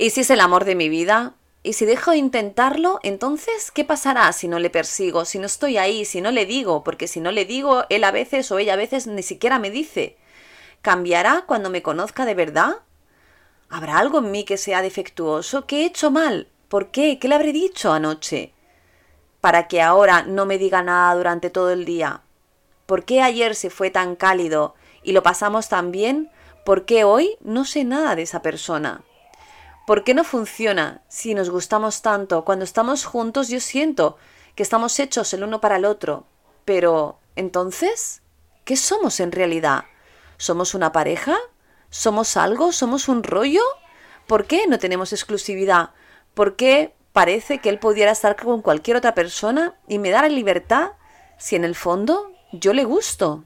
¿Y si es el amor de mi vida? ¿Y si dejo de intentarlo, entonces qué pasará si no le persigo, si no estoy ahí, si no le digo? Porque si no le digo, él a veces o ella a veces ni siquiera me dice. ¿Cambiará cuando me conozca de verdad? ¿Habrá algo en mí que sea defectuoso? ¿Qué he hecho mal? ¿Por qué? ¿Qué le habré dicho anoche? Para que ahora no me diga nada durante todo el día. ¿Por qué ayer se fue tan cálido y lo pasamos tan bien? ¿Por qué hoy no sé nada de esa persona? ¿Por qué no funciona si nos gustamos tanto? Cuando estamos juntos yo siento que estamos hechos el uno para el otro. Pero, entonces, ¿qué somos en realidad? ¿Somos una pareja? ¿Somos algo? ¿Somos un rollo? ¿Por qué no tenemos exclusividad? ¿Por qué parece que él pudiera estar con cualquier otra persona y me da la libertad si en el fondo yo le gusto?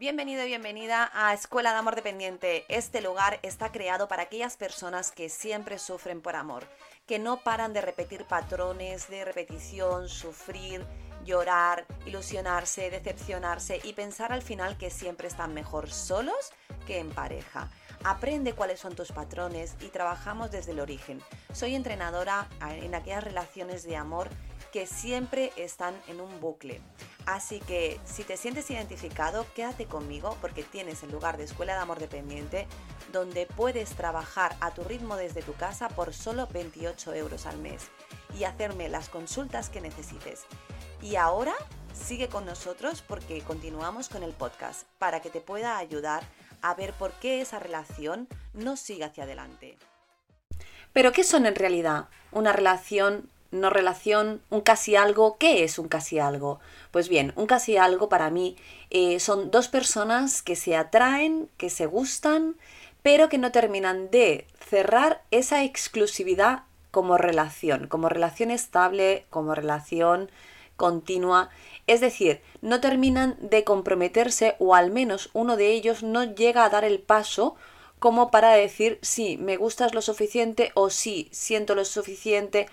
Bienvenido y bienvenida a Escuela de Amor Dependiente. Este lugar está creado para aquellas personas que siempre sufren por amor, que no paran de repetir patrones de repetición, sufrir, llorar, ilusionarse, decepcionarse y pensar al final que siempre están mejor solos que en pareja. Aprende cuáles son tus patrones y trabajamos desde el origen. Soy entrenadora en aquellas relaciones de amor que siempre están en un bucle. Así que si te sientes identificado, quédate conmigo porque tienes el lugar de Escuela de Amor Dependiente donde puedes trabajar a tu ritmo desde tu casa por solo 28 euros al mes y hacerme las consultas que necesites. Y ahora sigue con nosotros porque continuamos con el podcast para que te pueda ayudar a ver por qué esa relación no sigue hacia adelante. Pero ¿qué son en realidad una relación no relación, un casi algo. ¿Qué es un casi algo? Pues bien, un casi algo para mí eh, son dos personas que se atraen, que se gustan, pero que no terminan de cerrar esa exclusividad como relación, como relación estable, como relación continua. Es decir, no terminan de comprometerse o al menos uno de ellos no llega a dar el paso como para decir sí, me gustas lo suficiente o sí, siento lo suficiente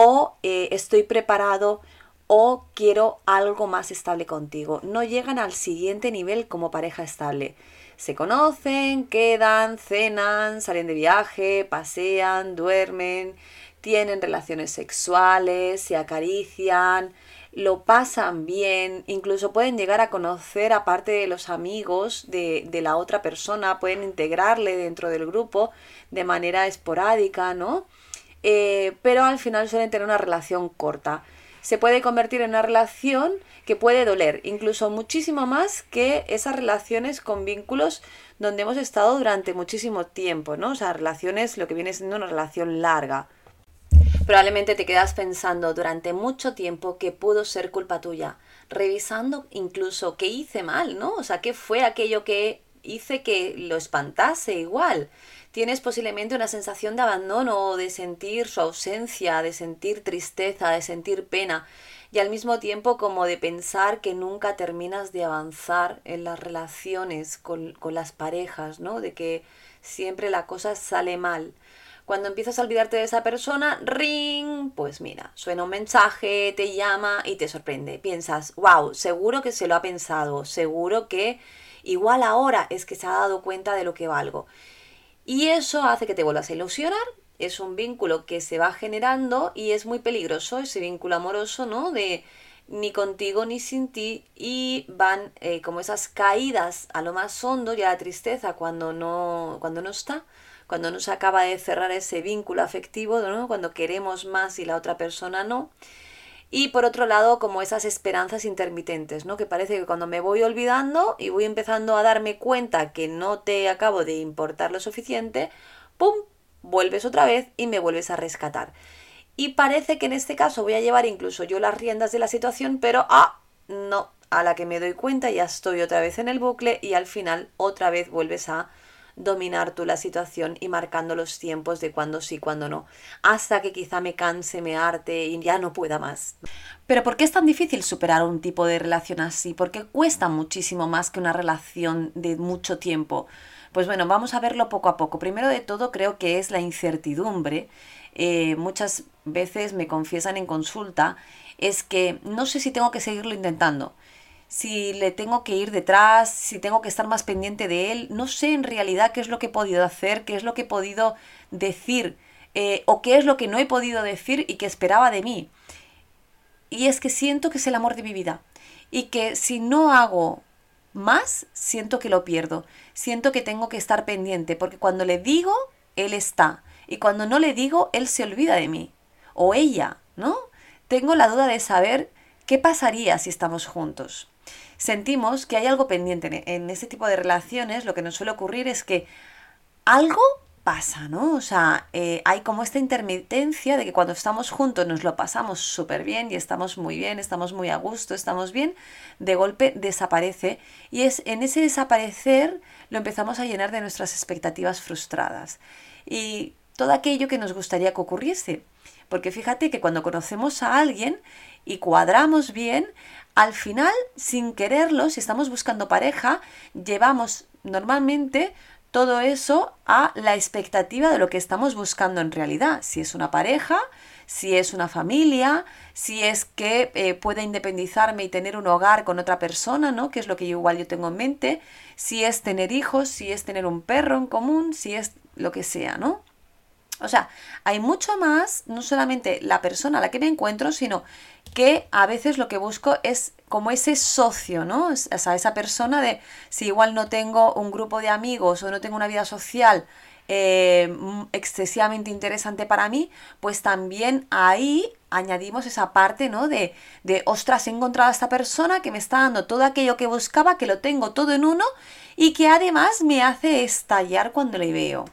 o eh, estoy preparado o quiero algo más estable contigo. No llegan al siguiente nivel como pareja estable. Se conocen, quedan, cenan, salen de viaje, pasean, duermen, tienen relaciones sexuales, se acarician, lo pasan bien, incluso pueden llegar a conocer aparte de los amigos de, de la otra persona, pueden integrarle dentro del grupo de manera esporádica, ¿no? Eh, pero al final suelen tener una relación corta. Se puede convertir en una relación que puede doler, incluso muchísimo más que esas relaciones con vínculos donde hemos estado durante muchísimo tiempo, ¿no? O sea, relaciones, lo que viene siendo una relación larga. Probablemente te quedas pensando durante mucho tiempo que pudo ser culpa tuya, revisando incluso qué hice mal, ¿no? O sea, qué fue aquello que hice que lo espantase igual tienes posiblemente una sensación de abandono de sentir su ausencia, de sentir tristeza, de sentir pena y al mismo tiempo como de pensar que nunca terminas de avanzar en las relaciones con, con las parejas, ¿no? De que siempre la cosa sale mal. Cuando empiezas a olvidarte de esa persona, ring, pues mira, suena un mensaje, te llama y te sorprende. Piensas, wow, seguro que se lo ha pensado, seguro que igual ahora es que se ha dado cuenta de lo que valgo. Y eso hace que te vuelvas a ilusionar. Es un vínculo que se va generando y es muy peligroso ese vínculo amoroso, ¿no? De ni contigo ni sin ti y van eh, como esas caídas a lo más hondo y a la tristeza cuando no, cuando no está, cuando no se acaba de cerrar ese vínculo afectivo, ¿no? cuando queremos más y la otra persona no. Y por otro lado, como esas esperanzas intermitentes, ¿no? Que parece que cuando me voy olvidando y voy empezando a darme cuenta que no te acabo de importar lo suficiente, ¡pum! vuelves otra vez y me vuelves a rescatar. Y parece que en este caso voy a llevar incluso yo las riendas de la situación, pero ¡ah! No, a la que me doy cuenta ya estoy otra vez en el bucle y al final otra vez vuelves a dominar tú la situación y marcando los tiempos de cuándo sí, cuándo no, hasta que quizá me canse, me arte y ya no pueda más. Pero ¿por qué es tan difícil superar un tipo de relación así? Porque cuesta muchísimo más que una relación de mucho tiempo. Pues bueno, vamos a verlo poco a poco. Primero de todo creo que es la incertidumbre. Eh, muchas veces me confiesan en consulta es que no sé si tengo que seguirlo intentando si le tengo que ir detrás, si tengo que estar más pendiente de él. No sé en realidad qué es lo que he podido hacer, qué es lo que he podido decir eh, o qué es lo que no he podido decir y que esperaba de mí. Y es que siento que es el amor de mi vida y que si no hago más, siento que lo pierdo. Siento que tengo que estar pendiente porque cuando le digo, él está. Y cuando no le digo, él se olvida de mí. O ella, ¿no? Tengo la duda de saber qué pasaría si estamos juntos sentimos que hay algo pendiente. En ese tipo de relaciones lo que nos suele ocurrir es que algo pasa, ¿no? O sea, eh, hay como esta intermitencia de que cuando estamos juntos nos lo pasamos súper bien y estamos muy bien, estamos muy a gusto, estamos bien, de golpe desaparece y es en ese desaparecer lo empezamos a llenar de nuestras expectativas frustradas y todo aquello que nos gustaría que ocurriese. Porque fíjate que cuando conocemos a alguien y cuadramos bien, al final, sin quererlo, si estamos buscando pareja, llevamos normalmente todo eso a la expectativa de lo que estamos buscando en realidad. Si es una pareja, si es una familia, si es que eh, pueda independizarme y tener un hogar con otra persona, ¿no? Que es lo que yo igual yo tengo en mente. Si es tener hijos, si es tener un perro en común, si es lo que sea, ¿no? O sea, hay mucho más, no solamente la persona a la que me encuentro, sino que a veces lo que busco es como ese socio, ¿no? O sea, esa persona de si igual no tengo un grupo de amigos o no tengo una vida social eh, excesivamente interesante para mí, pues también ahí añadimos esa parte, ¿no? De, de, ostras, he encontrado a esta persona que me está dando todo aquello que buscaba, que lo tengo todo en uno y que además me hace estallar cuando le veo.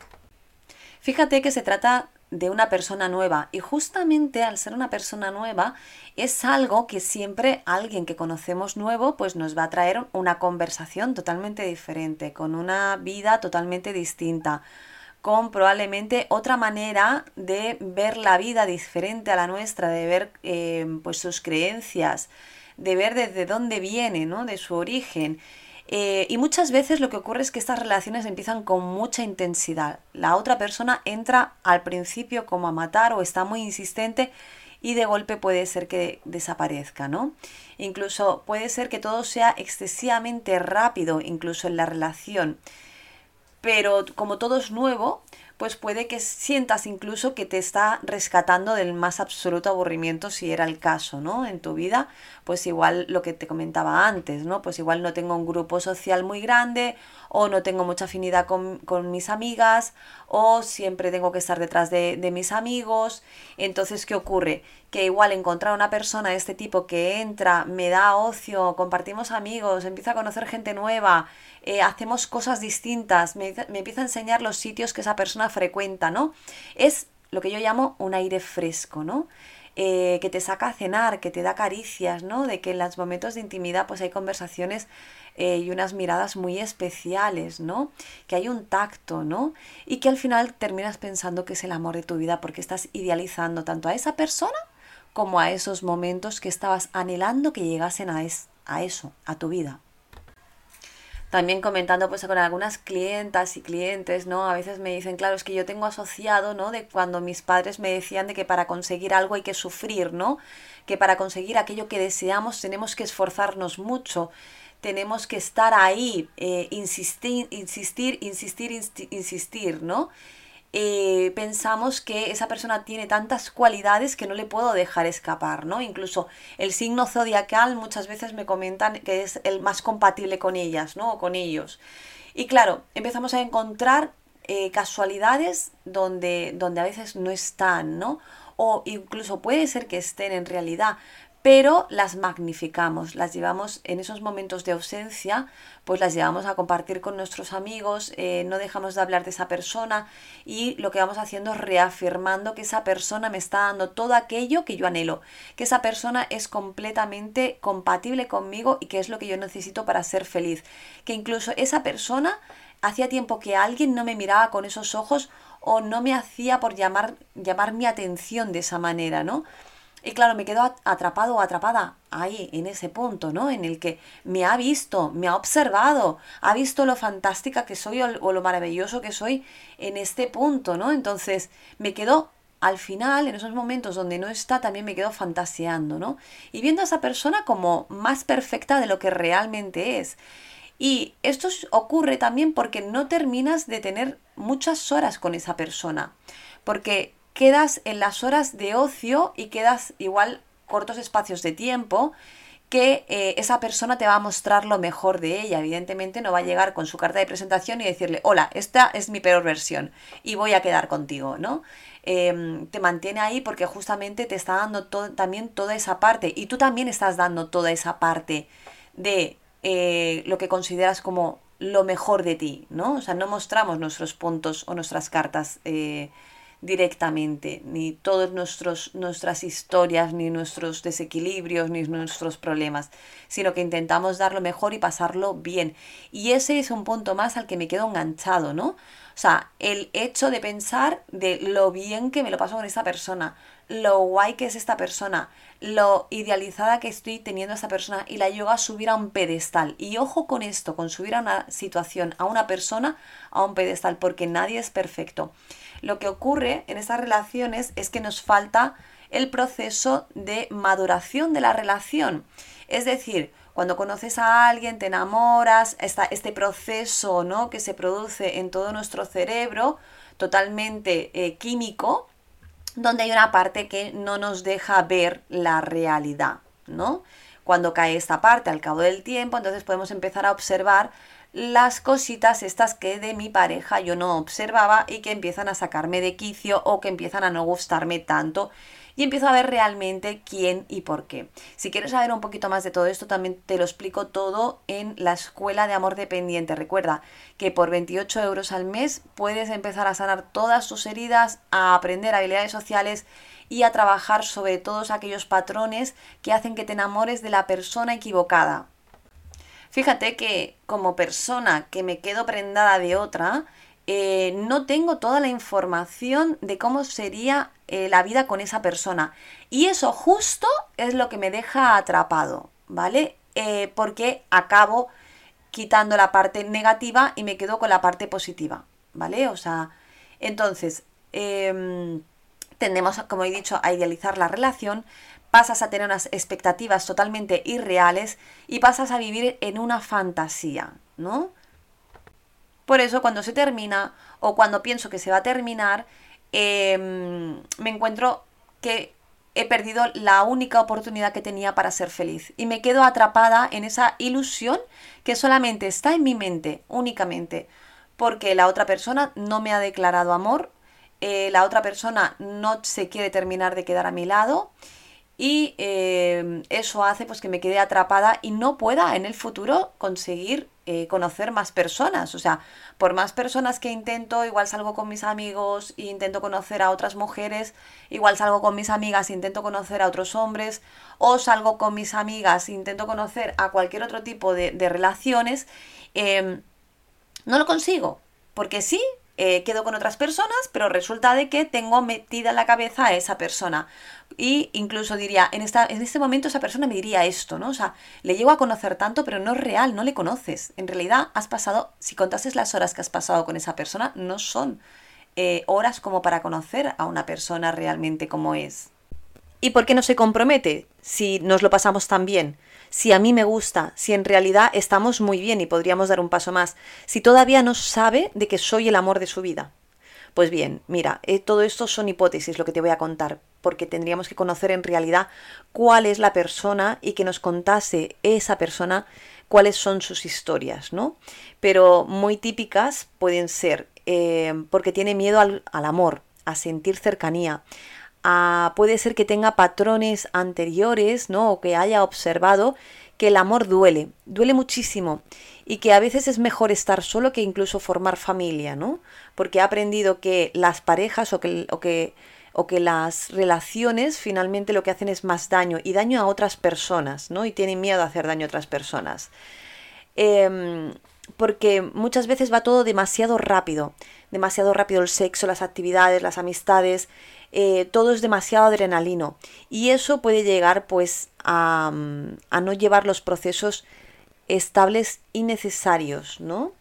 Fíjate que se trata de una persona nueva y justamente al ser una persona nueva es algo que siempre alguien que conocemos nuevo pues nos va a traer una conversación totalmente diferente, con una vida totalmente distinta, con probablemente otra manera de ver la vida diferente a la nuestra, de ver eh, pues sus creencias, de ver desde dónde viene, ¿no? de su origen. Eh, y muchas veces lo que ocurre es que estas relaciones empiezan con mucha intensidad. La otra persona entra al principio como a matar o está muy insistente y de golpe puede ser que desaparezca, ¿no? Incluso puede ser que todo sea excesivamente rápido, incluso en la relación. Pero como todo es nuevo, pues puede que sientas incluso que te está rescatando del más absoluto aburrimiento si era el caso, ¿no? En tu vida, pues igual lo que te comentaba antes, ¿no? Pues igual no tengo un grupo social muy grande o no tengo mucha afinidad con, mis amigas o siempre tengo que estar detrás de, de mis amigos. Entonces, ¿qué ocurre? Que igual encontrar una persona de este tipo que entra, me da ocio, compartimos amigos, empieza a conocer gente nueva, eh, hacemos cosas distintas, me, empieza a enseñar los sitios que esa persona frecuenta, ¿no? Es lo que yo llamo un aire fresco, ¿no? Eh, que te saca a cenar, que te da caricias, ¿no? De que en los momentos de intimidad pues hay conversaciones eh, y unas miradas muy especiales, ¿no? Que hay un tacto, ¿no? Y que al final terminas pensando que es el amor de tu vida porque estás idealizando tanto a esa persona como a esos momentos que estabas anhelando que llegasen a, a eso, a tu vida también comentando pues con algunas clientas y clientes, ¿no? A veces me dicen, claro, es que yo tengo asociado, ¿no? De cuando mis padres me decían de que para conseguir algo hay que sufrir, ¿no? Que para conseguir aquello que deseamos tenemos que esforzarnos mucho, tenemos que estar ahí, eh, insistir, insistir, insistir, insistir, ¿no? Eh, pensamos que esa persona tiene tantas cualidades que no le puedo dejar escapar, ¿no? Incluso el signo zodiacal muchas veces me comentan que es el más compatible con ellas, ¿no? O con ellos. Y claro, empezamos a encontrar eh, casualidades donde, donde a veces no están, ¿no? O incluso puede ser que estén en realidad, pero las magnificamos, las llevamos en esos momentos de ausencia, pues las llevamos a compartir con nuestros amigos, eh, no dejamos de hablar de esa persona y lo que vamos haciendo es reafirmando que esa persona me está dando todo aquello que yo anhelo, que esa persona es completamente compatible conmigo y que es lo que yo necesito para ser feliz, que incluso esa persona hacía tiempo que alguien no me miraba con esos ojos o no me hacía por llamar, llamar mi atención de esa manera, ¿no? Y claro, me quedo atrapado o atrapada ahí, en ese punto, ¿no? En el que me ha visto, me ha observado, ha visto lo fantástica que soy o, lo maravilloso que soy en este punto, ¿no? Entonces, me quedo al final, en esos momentos donde no está, también me quedo fantaseando, ¿no? Y viendo a esa persona como más perfecta de lo que realmente es. Y esto ocurre también porque no terminas de tener muchas horas con esa persona, porque quedas en las horas de ocio y quedas igual cortos espacios de tiempo que eh, esa persona te va a mostrar lo mejor de ella. Evidentemente no va a llegar con su carta de presentación y decirle, hola, esta es mi peor versión y voy a quedar contigo, ¿no? Em, te mantiene ahí porque justamente te está dando también toda esa parte y tú también estás dando toda esa parte de eh, lo que consideras como lo mejor de ti, ¿no? O sea, no mostramos nuestros puntos o nuestras cartas eh, directamente, ni todas nuestras historias, ni nuestros desequilibrios, ni nuestros problemas, sino que intentamos dar lo mejor y pasarlo bien. Y ese es un punto más al que me quedo enganchado, ¿no? O sea, el hecho de pensar de lo bien que me lo paso con esta persona, lo guay que es esta persona, lo idealizada que estoy teniendo a esta persona y la llevo a subir a un pedestal. Y ojo con esto, con subir a una situación, a una persona, a un pedestal, porque nadie es perfecto lo que ocurre en estas relaciones es que nos falta el proceso de maduración de la relación. Es decir, cuando conoces a alguien, te enamoras, está este proceso ¿no? que se produce en todo nuestro cerebro, totalmente eh, químico, donde hay una parte que no nos deja ver la realidad, ¿no? Cuando cae esta parte al cabo del tiempo, entonces podemos empezar a observar las cositas estas que de mi pareja yo no observaba y que empiezan a sacarme de quicio o que empiezan a no gustarme tanto y empiezo a ver realmente quién y por qué. Si quieres saber un poquito más de todo esto, también te lo explico todo en la Escuela de Amor Dependiente. Recuerda que por 28 euros al mes puedes empezar a sanar todas tus heridas, a aprender habilidades sociales y a trabajar sobre todos aquellos patrones que hacen que te enamores de la persona equivocada. Fíjate que como persona que me quedo prendada de otra, eh, no tengo toda la información de cómo sería eh, la vida con esa persona. Y eso justo es lo que me deja atrapado, ¿vale? Eh, porque acabo quitando la parte negativa y me quedo con la parte positiva, ¿vale? O sea, entonces, em, tendemos, como he dicho, a idealizar la relación, pasas a tener unas expectativas totalmente irreales y pasas a vivir en una fantasía, ¿no? Por eso cuando se termina o cuando pienso que se va a terminar, em, me encuentro que he perdido la única oportunidad que tenía para ser feliz y me quedo atrapada en esa ilusión que solamente está en mi mente, únicamente, porque la otra persona no me ha declarado amor, eh, la otra persona no se quiere terminar de quedar a mi lado y em, eso hace pues que me quede atrapada y no pueda en el futuro conseguir eh, conocer más personas. O sea, por más personas que intento, igual salgo con mis amigos e intento conocer a otras mujeres, igual salgo con mis amigas e intento conocer a otros hombres, o salgo con mis amigas e intento conocer a cualquier otro tipo de, relaciones, em, no lo consigo. Porque sí, eh, quedo con otras personas, pero resulta de que tengo metida en la cabeza a esa persona. Y incluso diría, en, esta, en este momento esa persona me diría esto, ¿no? O sea, le llego a conocer tanto, pero no es real, no le conoces. En realidad has pasado, si contases las horas que has pasado con esa persona, no son eh, horas como para conocer a una persona realmente como es. ¿Y por qué no se compromete si nos lo pasamos tan bien? si a mí me gusta, si en realidad estamos muy bien y podríamos dar un paso más, si todavía no sabe de que soy el amor de su vida. Pues bien, mira, eh, todo esto son hipótesis lo que te voy a contar, porque tendríamos que conocer en realidad cuál es la persona y que nos contase esa persona cuáles son sus historias, ¿no? Pero muy típicas pueden ser eh, porque tiene miedo al, al amor, a sentir cercanía, puede ser que tenga patrones anteriores, ¿no? O que haya observado que el amor duele, duele muchísimo y que a veces es mejor estar solo que incluso formar familia, ¿no? Porque ha aprendido que las parejas o que, o que, o que las relaciones finalmente lo que hacen es más daño y daño a otras personas, ¿no? Y tienen miedo a hacer daño a otras personas. Em, porque muchas veces va todo demasiado rápido, demasiado rápido el sexo, las actividades, las amistades, eh, todo es demasiado adrenalino y eso puede llegar pues a, no llevar los procesos estables y necesarios, ¿no?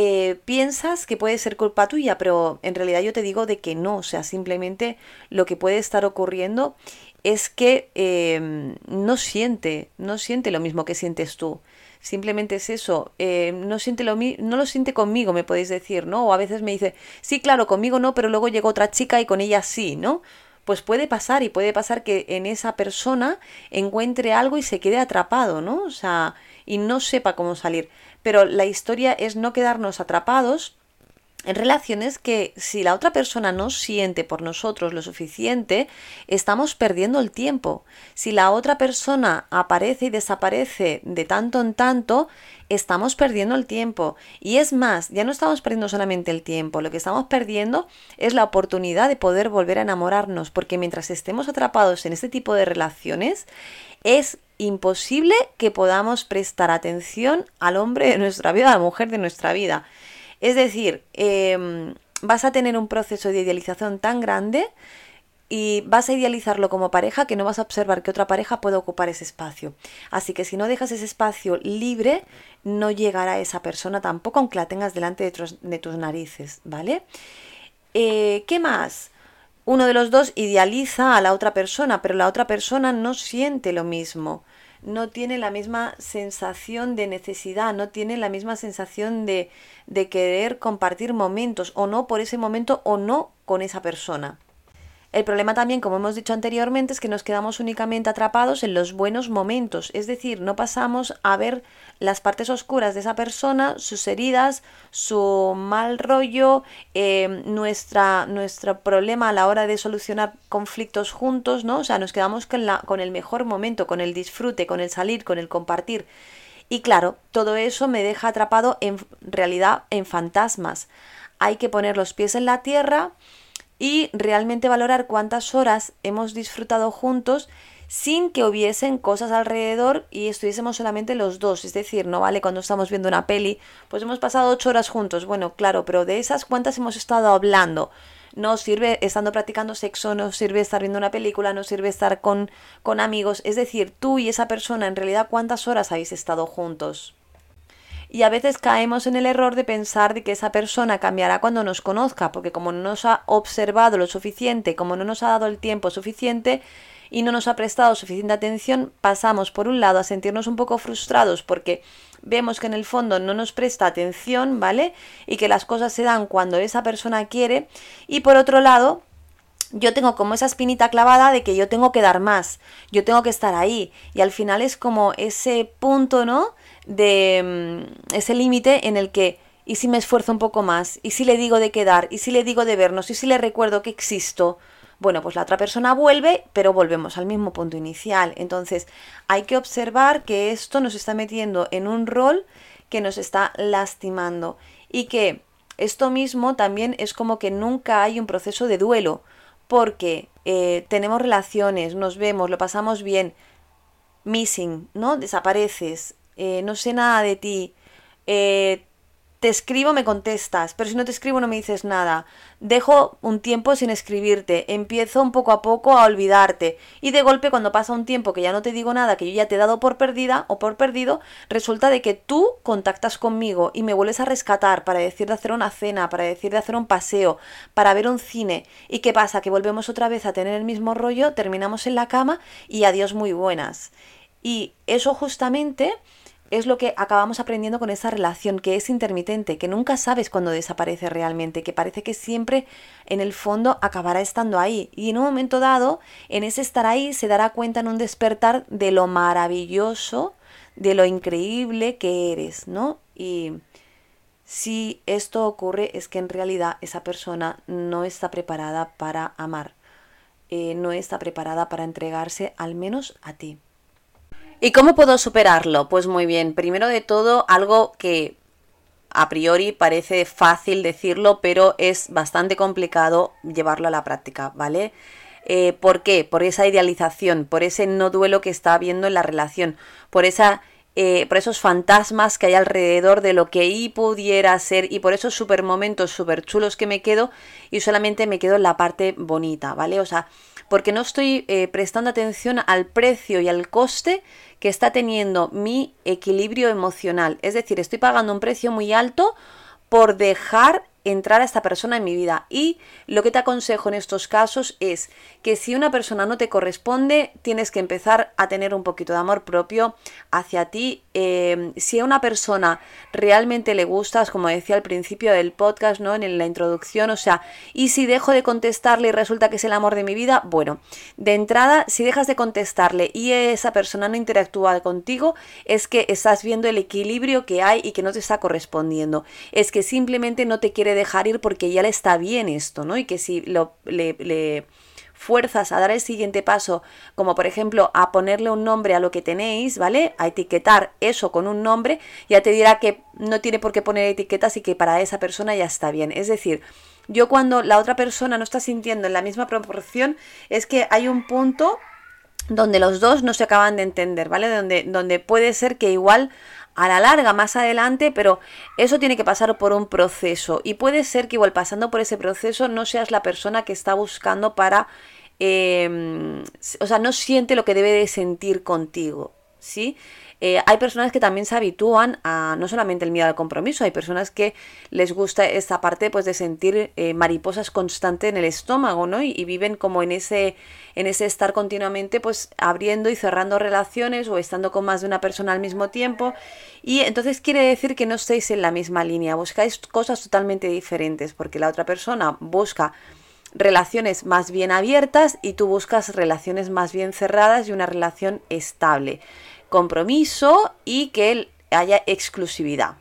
eh, piensas que puede ser culpa tuya, pero en realidad yo te digo de que no, o sea, simplemente lo que puede estar ocurriendo es que em, no siente, no siente lo mismo que sientes tú. Simplemente es eso, eh, no, siente lo no lo siente conmigo, me podéis decir, ¿no? O a veces me dice, sí, claro, conmigo no, pero luego llegó otra chica y con ella sí, ¿no? Pues puede pasar y puede pasar que en esa persona encuentre algo y se quede atrapado, ¿no? O sea, y no sepa cómo salir. Pero la historia es no quedarnos atrapados en relaciones que si la otra persona no siente por nosotros lo suficiente, estamos perdiendo el tiempo. Si la otra persona aparece y desaparece de tanto en tanto, estamos perdiendo el tiempo. Y es más, ya no estamos perdiendo solamente el tiempo, lo que estamos perdiendo es la oportunidad de poder volver a enamorarnos, porque mientras estemos atrapados en este tipo de relaciones, es imposible que podamos prestar atención al hombre de nuestra vida, a la mujer de nuestra vida. Es decir, em, vas a tener un proceso de idealización tan grande y vas a idealizarlo como pareja que no vas a observar que otra pareja puede ocupar ese espacio. Así que si no dejas ese espacio libre, no llegará esa persona tampoco, aunque la tengas delante de, tus, narices, ¿vale? Eh, ¿Qué más? Uno de los dos idealiza a la otra persona, pero la otra persona no siente lo mismo no tiene la misma sensación de necesidad, no tiene la misma sensación de, de querer compartir momentos, o no por ese momento, o no con esa persona. El problema también, como hemos dicho anteriormente, es que nos quedamos únicamente atrapados en los buenos momentos, es decir, no pasamos a ver las partes oscuras de esa persona, sus heridas, su mal rollo, eh, nuestra, nuestro problema a la hora de solucionar conflictos juntos, ¿no? O sea, nos quedamos con, la, con el mejor momento, con el disfrute, con el salir, con el compartir. Y claro, todo eso me deja atrapado en realidad en fantasmas. Hay que poner los pies en la tierra y realmente valorar cuántas horas hemos disfrutado juntos sin que hubiesen cosas alrededor y estuviésemos solamente los dos. Es decir, no vale cuando estamos viendo una peli, pues hemos pasado ocho horas juntos. Bueno, claro, pero de esas cuántas hemos estado hablando. No sirve estando practicando sexo, no sirve estar viendo una película, no sirve estar con, con amigos. Es decir, tú y esa persona, en realidad, ¿cuántas horas habéis estado juntos? Y a veces caemos en el error de pensar de que esa persona cambiará cuando nos conozca, porque como no nos ha observado lo suficiente, como no nos ha dado el tiempo suficiente y no nos ha prestado suficiente atención, pasamos por un lado a sentirnos un poco frustrados porque vemos que en el fondo no nos presta atención, ¿vale? Y que las cosas se dan cuando esa persona quiere y por otro lado yo tengo como esa espinita clavada de que yo tengo que dar más, yo tengo que estar ahí. Y al final es como ese punto, ¿no? De mm, ese límite en el que, ¿y si me esfuerzo un poco más? ¿Y si le digo de quedar? ¿Y si le digo de vernos? ¿Y si le recuerdo que existo? Bueno, pues la otra persona vuelve, pero volvemos al mismo punto inicial. Entonces, hay que observar que esto nos está metiendo en un rol que nos está lastimando y que esto mismo también es como que nunca hay un proceso de duelo porque eh, tenemos relaciones, nos vemos, lo pasamos bien, missing, ¿no? Desapareces, eh, no sé nada de ti, eh, te escribo, me contestas, pero si no te escribo no me dices nada. Dejo un tiempo sin escribirte, empiezo un poco a poco a olvidarte y de golpe cuando pasa un tiempo que ya no te digo nada, que yo ya te he dado por perdida o por perdido, resulta de que tú contactas conmigo y me vuelves a rescatar para decir de hacer una cena, para decir de hacer un paseo, para ver un cine. ¿Y qué pasa? Que volvemos otra vez a tener el mismo rollo, terminamos en la cama y adiós muy buenas. Y eso justamente es lo que acabamos aprendiendo con esa relación que es intermitente, que nunca sabes cuándo desaparece realmente, que parece que siempre en el fondo acabará estando ahí. Y en un momento dado, en ese estar ahí, se dará cuenta en un despertar de lo maravilloso, de lo increíble que eres, ¿no? Y si esto ocurre es que en realidad esa persona no está preparada para amar, eh, no está preparada para entregarse al menos a ti. ¿Y cómo puedo superarlo? Pues muy bien, primero de todo, algo que a priori parece fácil decirlo, pero es bastante complicado llevarlo a la práctica, ¿vale? Eh, ¿Por qué? Por esa idealización, por ese no duelo que está habiendo en la relación, por esa eh, por esos fantasmas que hay alrededor de lo que y pudiera ser y por esos super momentos super chulos que me quedo y solamente me quedo en la parte bonita, ¿vale? O sea, porque no estoy eh, prestando atención al precio y al coste que está teniendo mi equilibrio emocional. Es decir, estoy pagando un precio muy alto por dejar entrar a esta persona en mi vida. Y lo que te aconsejo en estos casos es que si una persona no te corresponde, tienes que empezar a tener un poquito de amor propio hacia ti. Eh, si a una persona realmente le gustas, como decía al principio del podcast, ¿no? En la introducción, o sea, y si dejo de contestarle y resulta que es el amor de mi vida, bueno, de entrada, si dejas de contestarle y esa persona no interactúa contigo, es que estás viendo el equilibrio que hay y que no te está correspondiendo. Es que simplemente no te quiere dejar ir porque ya le está bien esto, ¿no? Y que si lo, le, fuerzas a dar el siguiente paso, como por ejemplo a ponerle un nombre a lo que tenéis, ¿vale? A etiquetar eso con un nombre, ya te dirá que no tiene por qué poner etiquetas y que para esa persona ya está bien. Es decir, yo cuando la otra persona no está sintiendo en la misma proporción, es que hay un punto donde los dos no se acaban de entender, ¿vale? Donde, donde puede ser que igual a la larga, más adelante, pero eso tiene que pasar por un proceso y puede ser que igual pasando por ese proceso no seas la persona que está buscando para, em, o sea, no siente lo que debe de sentir contigo, ¿sí? Eh, hay personas que también se habitúan a no solamente el miedo al compromiso, hay personas que les gusta esta parte pues de sentir eh, mariposas constante en el estómago, ¿no? Y, viven como en ese, en ese estar continuamente pues abriendo y cerrando relaciones o estando con más de una persona al mismo tiempo. Y entonces quiere decir que no estéis en la misma línea, buscáis cosas totalmente diferentes, porque la otra persona busca relaciones más bien abiertas y tú buscas relaciones más bien cerradas y una relación estable compromiso y que haya exclusividad.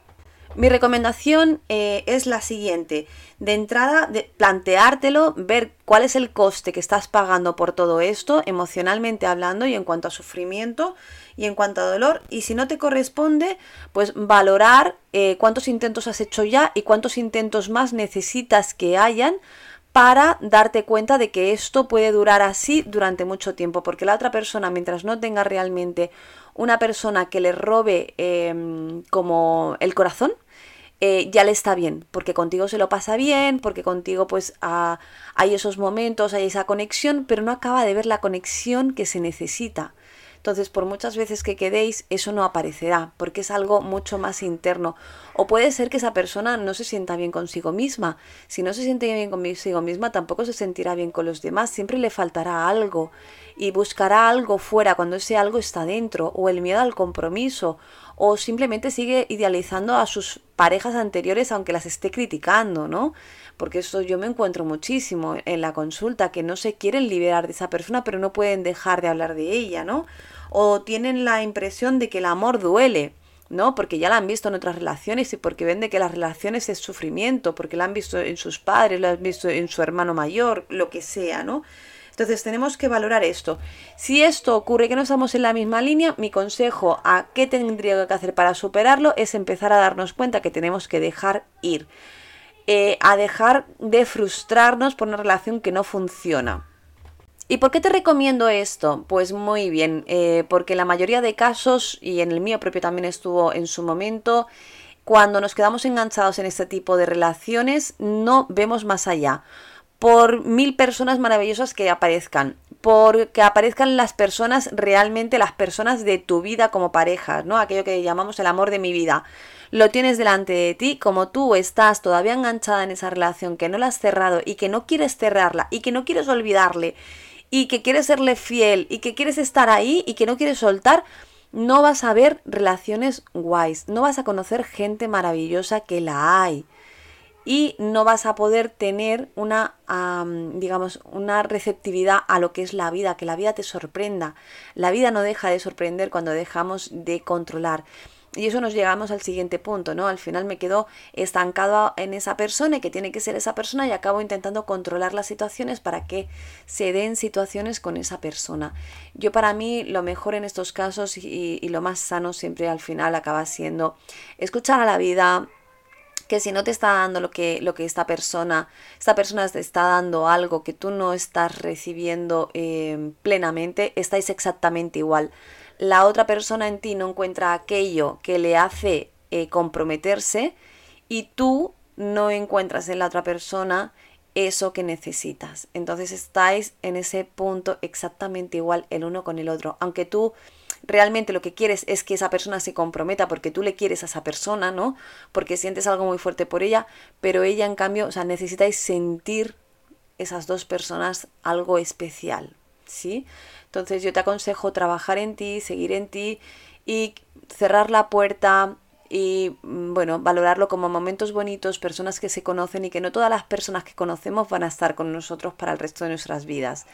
Mi recomendación eh, es la siguiente. De entrada, de planteártelo, ver cuál es el coste que estás pagando por todo esto, emocionalmente hablando y en cuanto a sufrimiento y en cuanto a dolor. Y si no te corresponde, pues valorar eh, cuántos intentos has hecho ya y cuántos intentos más necesitas que hayan para darte cuenta de que esto puede durar así durante mucho tiempo, porque la otra persona, mientras no tenga realmente una persona que le robe em, como el corazón, eh, ya le está bien, porque contigo se lo pasa bien, porque contigo pues hay esos momentos, hay esa conexión, pero no acaba de ver la conexión que se necesita. Entonces, por muchas veces que quedéis, eso no aparecerá, porque es algo mucho más interno. O puede ser que esa persona no se sienta bien consigo misma. Si no se siente bien consigo misma, tampoco se sentirá bien con los demás. Siempre le faltará algo y buscará algo fuera cuando ese algo está dentro, o el miedo al compromiso, o simplemente sigue idealizando a sus parejas anteriores aunque las esté criticando, ¿no? Porque eso yo me encuentro muchísimo en la consulta, que no se quieren liberar de esa persona, pero no pueden dejar de hablar de ella, ¿no? o tienen la impresión de que el amor duele, ¿no? Porque ya la han visto en otras relaciones y porque ven de que las relaciones es sufrimiento, porque la han visto en sus padres, la han visto en su hermano mayor, lo que sea, ¿no? Entonces tenemos que valorar esto. Si esto ocurre que no estamos en la misma línea, mi consejo a qué tendría que hacer para superarlo es empezar a darnos cuenta que tenemos que dejar ir. Eh, a dejar de frustrarnos por una relación que no funciona. ¿Y por qué te recomiendo esto? Pues muy bien, eh, porque la mayoría de casos, y en el mío propio también estuvo en su momento, cuando nos quedamos enganchados en este tipo de relaciones, no vemos más allá. Por mil personas maravillosas que aparezcan, por que aparezcan las personas realmente, las personas de tu vida como parejas, ¿no? Aquello que llamamos el amor de mi vida. Lo tienes delante de ti, como tú estás todavía enganchada en esa relación, que no la has cerrado y que no quieres cerrarla y que no quieres olvidarle y que quieres serle fiel y que quieres estar ahí y que no quieres soltar, no vas a ver relaciones guays, no vas a conocer gente maravillosa que la hay y no vas a poder tener una, digamos, una receptividad a lo que es la vida, que la vida te sorprenda. La vida no deja de sorprender cuando dejamos de controlar. Y eso nos llegamos al siguiente punto, ¿no? Al final me quedo estancado en esa persona y que tiene que ser esa persona y acabo intentando controlar las situaciones para que se den situaciones con esa persona. Yo para mí lo mejor en estos casos y, y lo más sano siempre al final acaba siendo escuchar a la vida, que si no te está dando lo que, lo que esta persona, esta persona te está dando algo que tú no estás recibiendo eh, plenamente, estáis exactamente igual la otra persona en ti no encuentra aquello que le hace eh, comprometerse y tú no encuentras en la otra persona eso que necesitas. Entonces estáis en ese punto exactamente igual el uno con el otro. Aunque tú realmente lo que quieres es que esa persona se comprometa porque tú le quieres a esa persona, ¿no? Porque sientes algo muy fuerte por ella, pero ella en cambio, o sea, necesitáis sentir esas dos personas algo especial, ¿sí? Entonces yo te aconsejo trabajar en ti, seguir en ti y cerrar la puerta y mm, bueno, valorarlo como momentos bonitos, personas que se conocen y que no todas las personas que conocemos van a estar con nosotros para el resto de nuestras vidas.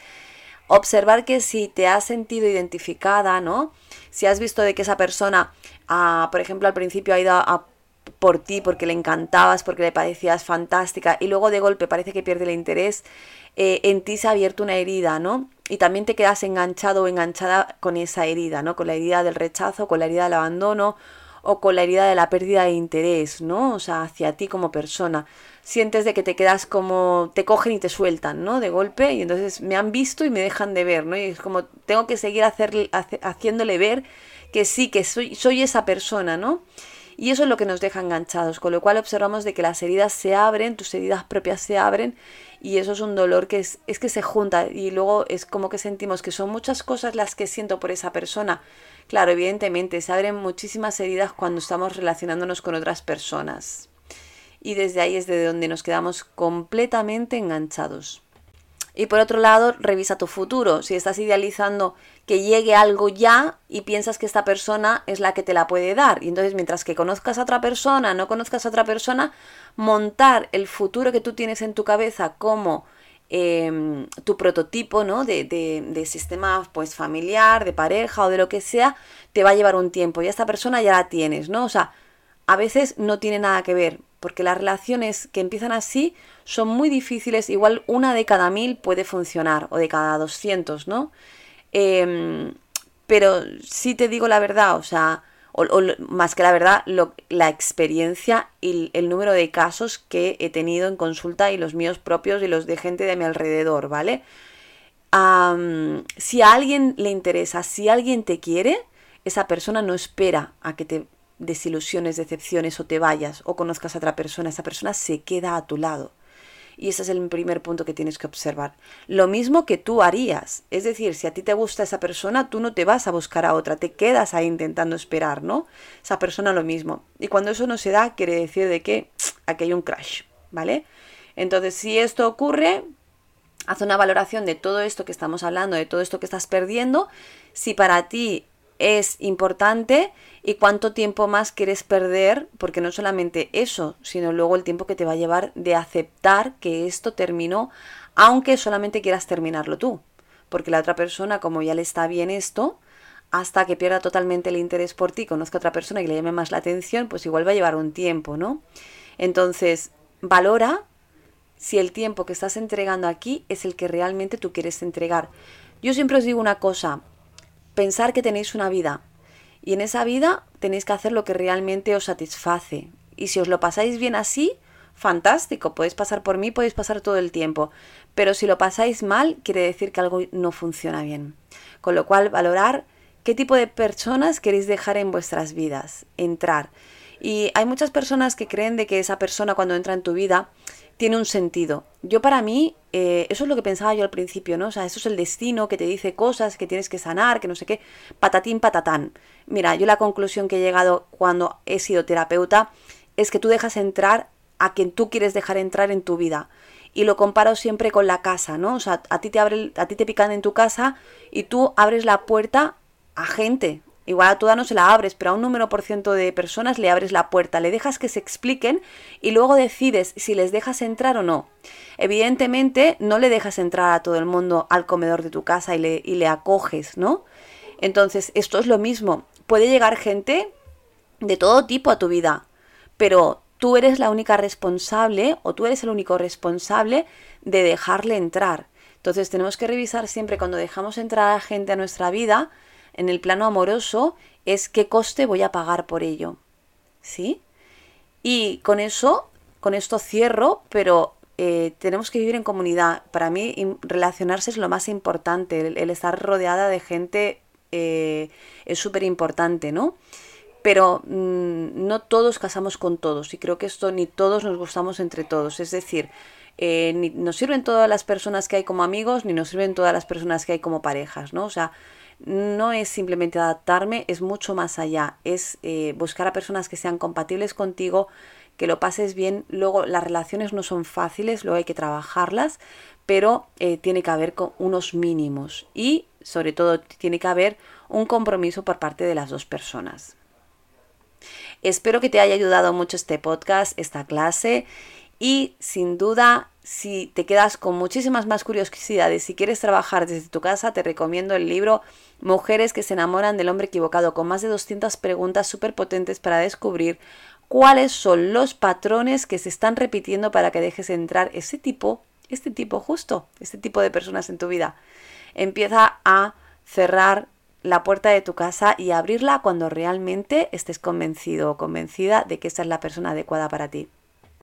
Observar que si te has sentido identificada, ¿no? Si has visto de que esa persona, ah, por ejemplo, al principio ha ido a por ti, porque le encantabas, porque le parecías fantástica y luego de golpe parece que pierde el interés, eh, en ti se ha abierto una herida, ¿no? Y también te quedas enganchado o enganchada con esa herida, ¿no? Con la herida del rechazo, con la herida del abandono o con la herida de la pérdida de interés, ¿no? O sea, hacia ti como persona. Sientes de que te quedas como, te cogen y te sueltan, ¿no? De golpe y entonces me han visto y me dejan de ver, ¿no? Y es como, tengo que seguir haciéndole ver que sí, que soy, soy esa persona, ¿no? Y eso es lo que nos deja enganchados, con lo cual observamos de que las heridas se abren, tus heridas propias se abren y eso es un dolor que es, es que se junta y luego es como que sentimos que son muchas cosas las que siento por esa persona. Claro, evidentemente se abren muchísimas heridas cuando estamos relacionándonos con otras personas. Y desde ahí es de donde nos quedamos completamente enganchados. Y por otro lado, revisa tu futuro. Si estás idealizando que llegue algo ya y piensas que esta persona es la que te la puede dar. Y entonces, mientras que conozcas a otra persona, no conozcas a otra persona, montar el futuro que tú tienes en tu cabeza como em, tu prototipo ¿no? de, de, sistema pues, familiar, de pareja o de lo que sea, te va a llevar un tiempo. Y esta persona ya la tienes, ¿no? O sea, a veces no tiene nada que ver porque las relaciones que empiezan así son muy difíciles, igual una de cada mil puede funcionar, o de cada 200, ¿no? Em, pero sí te digo la verdad, o sea, o, más que la verdad, la experiencia y el número de casos que he tenido en consulta y los míos propios y los de gente de mi alrededor, ¿vale? si a alguien le interesa, si alguien te quiere, esa persona no espera a que te desilusiones, decepciones o te vayas o conozcas a otra persona, esa persona se queda a tu lado. Y ese es el primer punto que tienes que observar. Lo mismo que tú harías. Es decir, si a ti te gusta esa persona, tú no te vas a buscar a otra, te quedas ahí intentando esperar, ¿no? Esa persona lo mismo. Y cuando eso no se da, quiere decir de que aquí hay un crash, ¿vale? Entonces, si esto ocurre, haz una valoración de todo esto que estamos hablando, de todo esto que estás perdiendo. Si para ti es importante y cuánto tiempo más quieres perder, porque no solamente eso, sino luego el tiempo que te va a llevar de aceptar que esto terminó, aunque solamente quieras terminarlo tú, porque la otra persona, como ya le está bien esto, hasta que pierda totalmente el interés por ti, conozca a otra persona y le llame más la atención, pues igual va a llevar un tiempo, ¿no? Entonces, valora si el tiempo que estás entregando aquí es el que realmente tú quieres entregar. Yo siempre os digo una cosa, pensar que tenéis una vida y en esa vida tenéis que hacer lo que realmente os satisface. Y si os lo pasáis bien así, fantástico, podéis pasar por mí, podéis pasar todo el tiempo. Pero si lo pasáis mal, quiere decir que algo no funciona bien. Con lo cual, valorar qué tipo de personas queréis dejar en vuestras vidas, entrar. Y hay muchas personas que creen de que esa persona cuando entra en tu vida tiene un sentido. Yo para mí, eh, eso es lo que pensaba yo al principio, ¿no? O sea, eso es el destino que te dice cosas que tienes que sanar, que no sé qué, patatín, patatán. Mira, yo la conclusión que he llegado cuando he sido terapeuta es que tú dejas entrar a quien tú quieres dejar entrar en tu vida. Y lo comparo siempre con la casa, ¿no? O sea, a ti te, abre, a ti te pican en tu casa y tú abres la puerta a gente, Igual a toda no se la abres, pero a un número por ciento de personas le abres la puerta, le dejas que se expliquen y luego decides si les dejas entrar o no. Evidentemente no le dejas entrar a todo el mundo al comedor de tu casa y le, y le acoges, ¿no? Entonces, esto es lo mismo. Puede llegar gente de todo tipo a tu vida, pero tú eres la única responsable o tú eres el único responsable de dejarle entrar. Entonces tenemos que revisar siempre cuando dejamos entrar a gente a nuestra vida, en el plano amoroso es qué coste voy a pagar por ello. ¿Sí? Y con eso, con esto cierro, pero eh, tenemos que vivir en comunidad. Para mí, relacionarse es lo más importante. El, estar rodeada de gente eh, es súper importante, ¿no? Pero mm, no todos casamos con todos y creo que esto ni todos nos gustamos entre todos. Es decir, eh, ni nos sirven todas las personas que hay como amigos, ni nos sirven todas las personas que hay como parejas, ¿no? O sea, no es simplemente adaptarme, es mucho más allá, es eh, buscar a personas que sean compatibles contigo, que lo pases bien, luego las relaciones no son fáciles, luego hay que trabajarlas, pero eh, tiene que haber unos mínimos. Y sobre todo tiene que haber un compromiso por parte de las dos personas. Espero que te haya ayudado mucho este podcast, esta clase y sin duda si te quedas con muchísimas más curiosidades, si quieres trabajar desde tu casa, te recomiendo el libro Mujeres que se enamoran del hombre equivocado, con más de 200 preguntas súper potentes para descubrir cuáles son los patrones que se están repitiendo para que dejes entrar ese tipo, este tipo justo, este tipo de personas en tu vida. Empieza a cerrar la puerta de tu casa y abrirla cuando realmente estés convencido o convencida de que esta es la persona adecuada para ti.